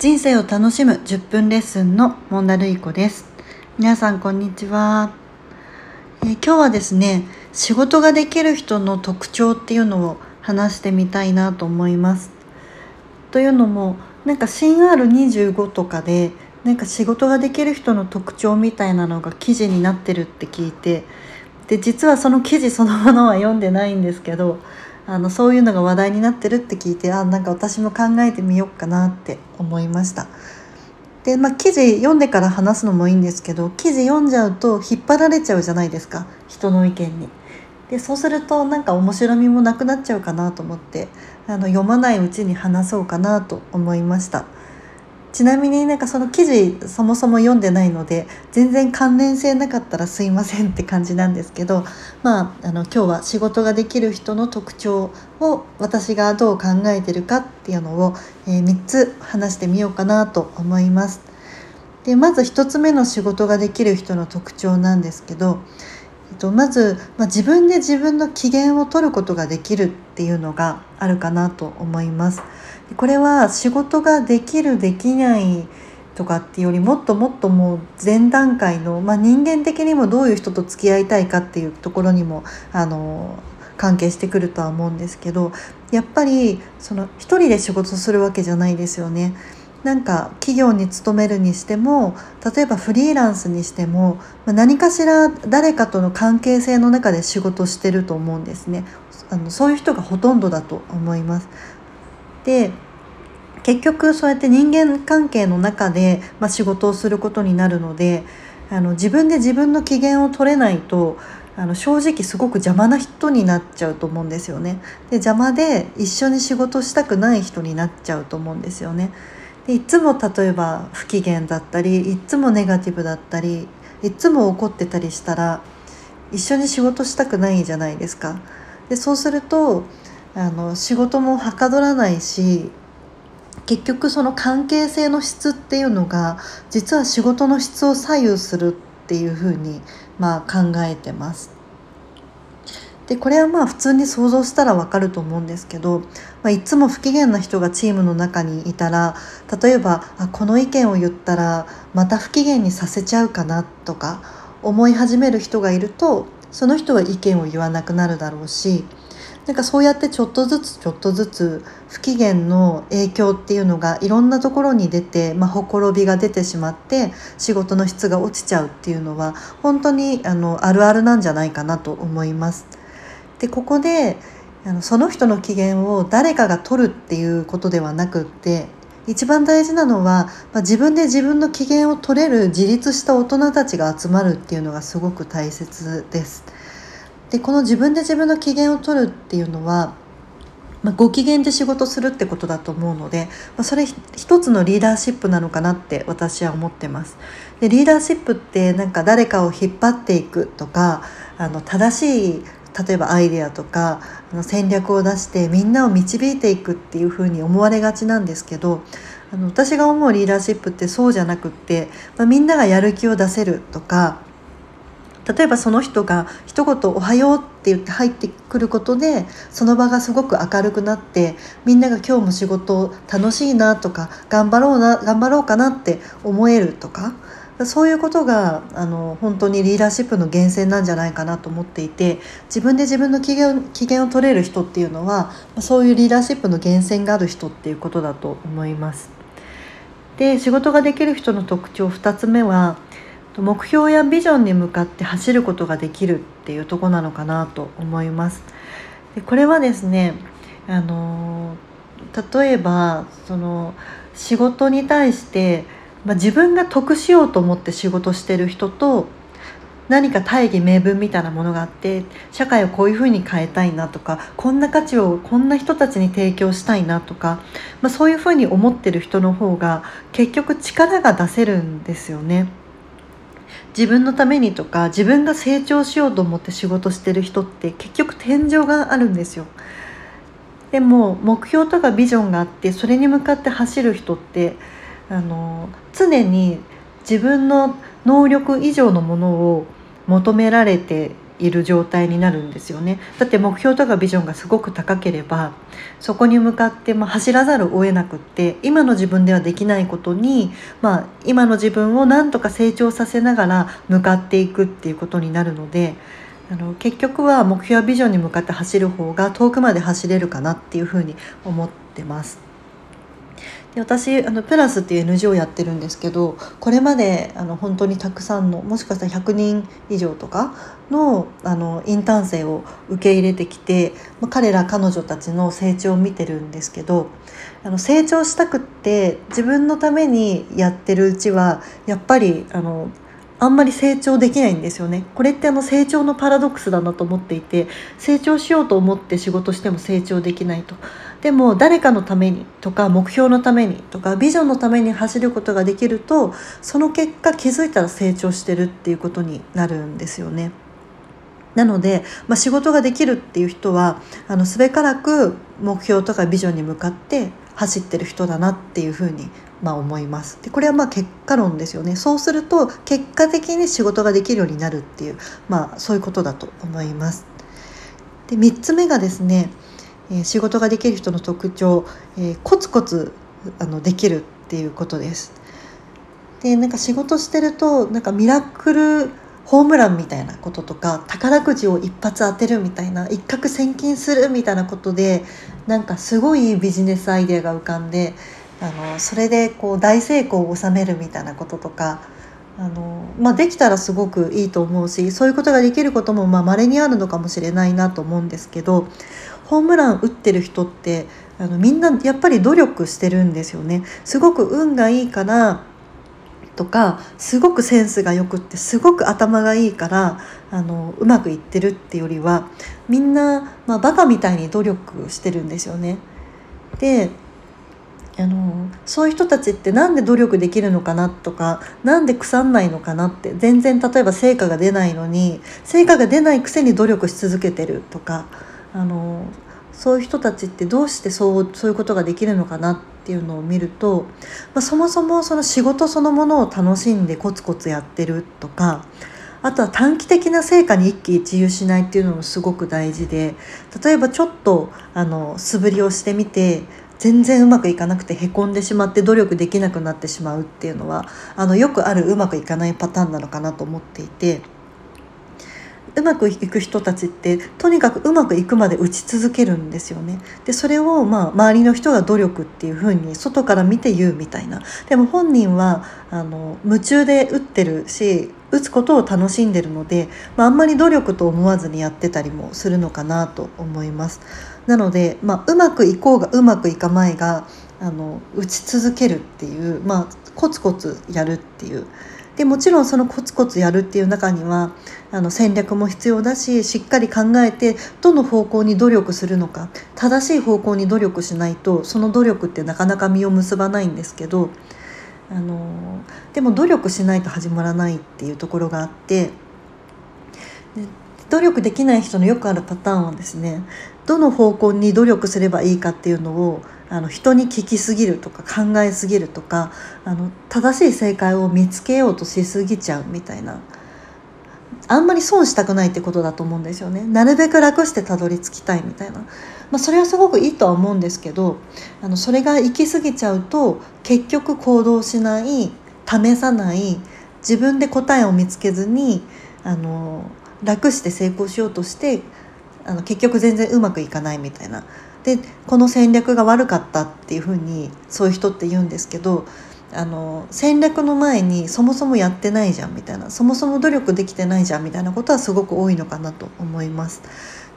人生を楽しむ10分レッスンのモンダルイコです。皆さんこんにちは、えー、今日はですね仕事ができる人の特徴っていうのを話してみたいなと思います。というのもなんか新 R25 とかでなんか仕事ができる人の特徴みたいなのが記事になってるって聞いてで実はその記事そのものは読んでないんですけどあのそういうのが話題になってるって聞いてあなんか私も考えてみようかなって思いました。でまあ、記事読んでから話すのもいいんですけど記事読んじゃうと引っ張られちゃうじゃないですか人の意見に。でそうするとなんか面白みもなくなっちゃうかなと思ってあの読まないうちに話そうかなと思いました。ちなみになんかその記事そもそも読んでないので全然関連性なかったらすいませんって感じなんですけどまああの今日は仕事ができる人の特徴を私がどう考えてるかっていうのを、えー、3つ話してみようかなと思います。でまず1つ目の仕事ができる人の特徴なんですけどとまず、まあ、自分で自分の機嫌を取ることができるっていうのがあるかなと思います。これは仕事ができるできないとかっていうよりもっともっともう前段階の、まあ、人間的にもどういう人と付き合いたいかっていうところにもあの関係してくるとは思うんですけどやっぱりその一人で仕事するわけじゃないですよね。なんか企業に勤めるにしても例えばフリーランスにしても何かしら誰かとの関係性の中で仕事してると思うんですねあのそういう人がほとんどだと思います。で結局そうやって人間関係の中で、まあ、仕事をすることになるのであの自分で自分の機嫌を取れないとあの正直すごく邪魔な人になっちゃうと思うんですよね。で邪魔で一緒に仕事したくない人になっちゃうと思うんですよね。でいつも例えば不機嫌だったりいつもネガティブだったりいつも怒ってたりしたら一緒に仕事したくないじゃないですか。でそうするとあの仕事もはかどらないし結局その関係性の質っていうのが実は仕事の質を左右するっていうふうにまあ考えてます。でこれはまあ普通に想像したらわかると思うんですけど、まあ、いつも不機嫌な人がチームの中にいたら例えばあこの意見を言ったらまた不機嫌にさせちゃうかなとか思い始める人がいるとその人は意見を言わなくなるだろうしなんかそうやってちょっとずつちょっとずつ不機嫌の影響っていうのがいろんなところに出て、まあ、ほころびが出てしまって仕事の質が落ちちゃうっていうのは本当にあのあるあるなんじゃないかなと思います。でここであのその人の機嫌を誰かが取るっていうことではなくって一番大事なのは、まあ、自分で自分の機嫌を取れる自立した大人たちが集まるっていうのがすごく大切です。でこの自分で自分の機嫌を取るっていうのは、まあ、ご機嫌で仕事するってことだと思うので、まあ、それ一つのリーダーシップなのかなって私は思ってます。でリーダーシップってなんか誰かを引っ張っていくとかあの正しい例えばアイデアとかあの戦略を出してみんなを導いていくっていうふうに思われがちなんですけどあの私が思うリーダーシップってそうじゃなくって、まあ、みんながやる気を出せるとか例えばその人が一言「おはよう」って言って入ってくることでその場がすごく明るくなってみんなが今日も仕事楽しいなとか頑張ろうな頑張ろうかなって思えるとかそういうことがあの本当にリーダーシップの源泉なんじゃないかなと思っていて自分で自分の機嫌機嫌を取れる人っていうのはそういうリーダーシップの源泉がある人っていうことだと思います。で仕事ができる人の特徴2つ目は目標やビジョンに向かって走ることができるっていうとこなのかなと思います。でこれはですねあの例えばその仕事に対してまあ、自分が得しようと思って仕事してる人と何か大義名分みたいなものがあって社会をこういうふうに変えたいなとかこんな価値をこんな人たちに提供したいなとか、まあ、そういうふうに思ってる人の方が結局力が出せるんですよね。自分のためにとか自分が成長しようと思って仕事してる人って結局天井があるんですよ。でも目標とかビジョンがあってそれに向かって走る人ってあの常に自分の能力以上のものを求められている状態になるんですよねだって目標とかビジョンがすごく高ければそこに向かってま走らざるを得なくって今の自分ではできないことに、まあ、今の自分をなんとか成長させながら向かっていくっていうことになるのであの結局は目標やビジョンに向かって走る方が遠くまで走れるかなっていうふうに思ってます。で私あのプラスっていう NGO をやってるんですけどこれまであの本当にたくさんのもしかしたら100人以上とかのあのインターン生を受け入れてきて、まあ、彼ら彼女たちの成長を見てるんですけどあの成長したくって自分のためにやってるうちはやっぱりあのあんまり成長できないんですよね。これってあの成長のパラドックスだなと思っていて成長しようと思って仕事しても成長できないと。でも誰かのためにとか目標のためにとかビジョンのために走ることができるとその結果気づいたら成長してるっていうことになるんですよね。なので、まあ、仕事ができるっていう人はあのすべからく目標とかビジョンに向かって走ってる人だなっていうふうにまあ思います。でこれはまあ結果論ですよね。そうすると結果的に仕事ができるようになるっていうまあそういうことだと思います。で3つ目がですね、え、仕事ができる人の特徴、え、コツコツあのできるっていうことです。でなんか仕事してるとなんかミラクルホームランみたいなこととか宝くじを一発当てるみたいな一攫千金するみたいなことでなんかすごいビジネスアイデアが浮かんであのそれでこう大成功を収めるみたいなこととかあの、まあ、できたらすごくいいと思うしそういうことができることもまれにあるのかもしれないなと思うんですけどホームラン打ってる人ってあのみんなやっぱり努力してるんですよね。すごく運がいいからとかすごくセンスがよくってすごく頭がいいからあのうまくいってるってよりはみんな、まあ、バカみたいに努力してるんですよね。であのそういう人たちって何で努力できるのかなとか何で腐んないのかなって全然例えば成果が出ないのに成果が出ないくせに努力し続けてるとかあのそういう人たちってどうしてそうそういうことができるのかなっていうのを見ると、まあ、そもそもその仕事そのものを楽しんでコツコツやってるとかあとは短期的な成果に一喜一憂しないっていうのもすごく大事で例えばちょっとあの素振りをしてみて全然うまくいかなくてへこんでしまって努力できなくなってしまうっていうのはあのよくあるうまくいかないパターンなのかなと思っていて。うまくいく人たちってとにかくうまくいくまで打ち続けるんですよね。でそれをまあ周りの人が努力っていうふうに外から見て言うみたいな。でも本人はあの夢中で打ってるし打つことを楽しんでるので、まあ、あんまり努力と思わずにやってたりもするのかなと思います。なので、まあ、うまくいこうがうまくいかまいがあの打ち続けるっていう、まあ、コツコツやるっていう。でもちろんそのコツコツやるっていう中にはあの戦略も必要だししっかり考えてどの方向に努力するのか正しい方向に努力しないとその努力ってなかなか実を結ばないんですけどあのでも努力しないと始まらないっていうところがあって努力できない人のよくあるパターンはですねどの方向に努力すればいいかっていうのをあの人に聞きすぎるとか考えすぎるとかあの正しい正解を見つけようとしすぎちゃうみたいな。あんまり損したくないってことだと思うんですよね。なるべく楽してたどり着きたいみたいな、まあ、それはすごくいいとは思うんですけどあのそれが行き過ぎちゃうと結局行動しない試さない自分で答えを見つけずにあの楽して成功しようとしてあの結局全然うまくいかないみたいな。でこの戦略が悪かったっていうふうにそういう人って言うんですけどあの戦略の前にそもそもやってないじゃんみたいなそもそも努力できてないじゃんみたいなことはすごく多いのかなと思います。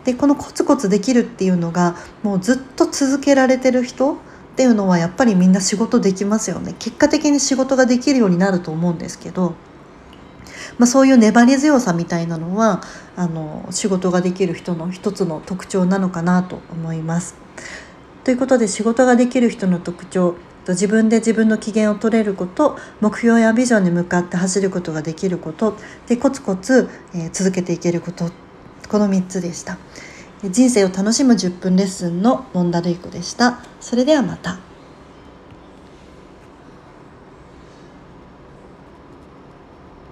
でこのコツコツできるっていうのがもうずっと続けられてる人っていうのはやっぱりみんな仕事できますよね結果的に仕事ができるようになると思うんですけどまあ、そういう粘り強さみたいなのはあの仕事ができる人の一つの特徴なのかなと思います。ということで仕事ができる人の特徴自分で自分の機嫌を取れること目標やビジョンに向かって走ることができることでコツコツ、えー、続けていけること。この3つでした。人生を楽しむ10分レッスンのモンダルイコでした。それではまた。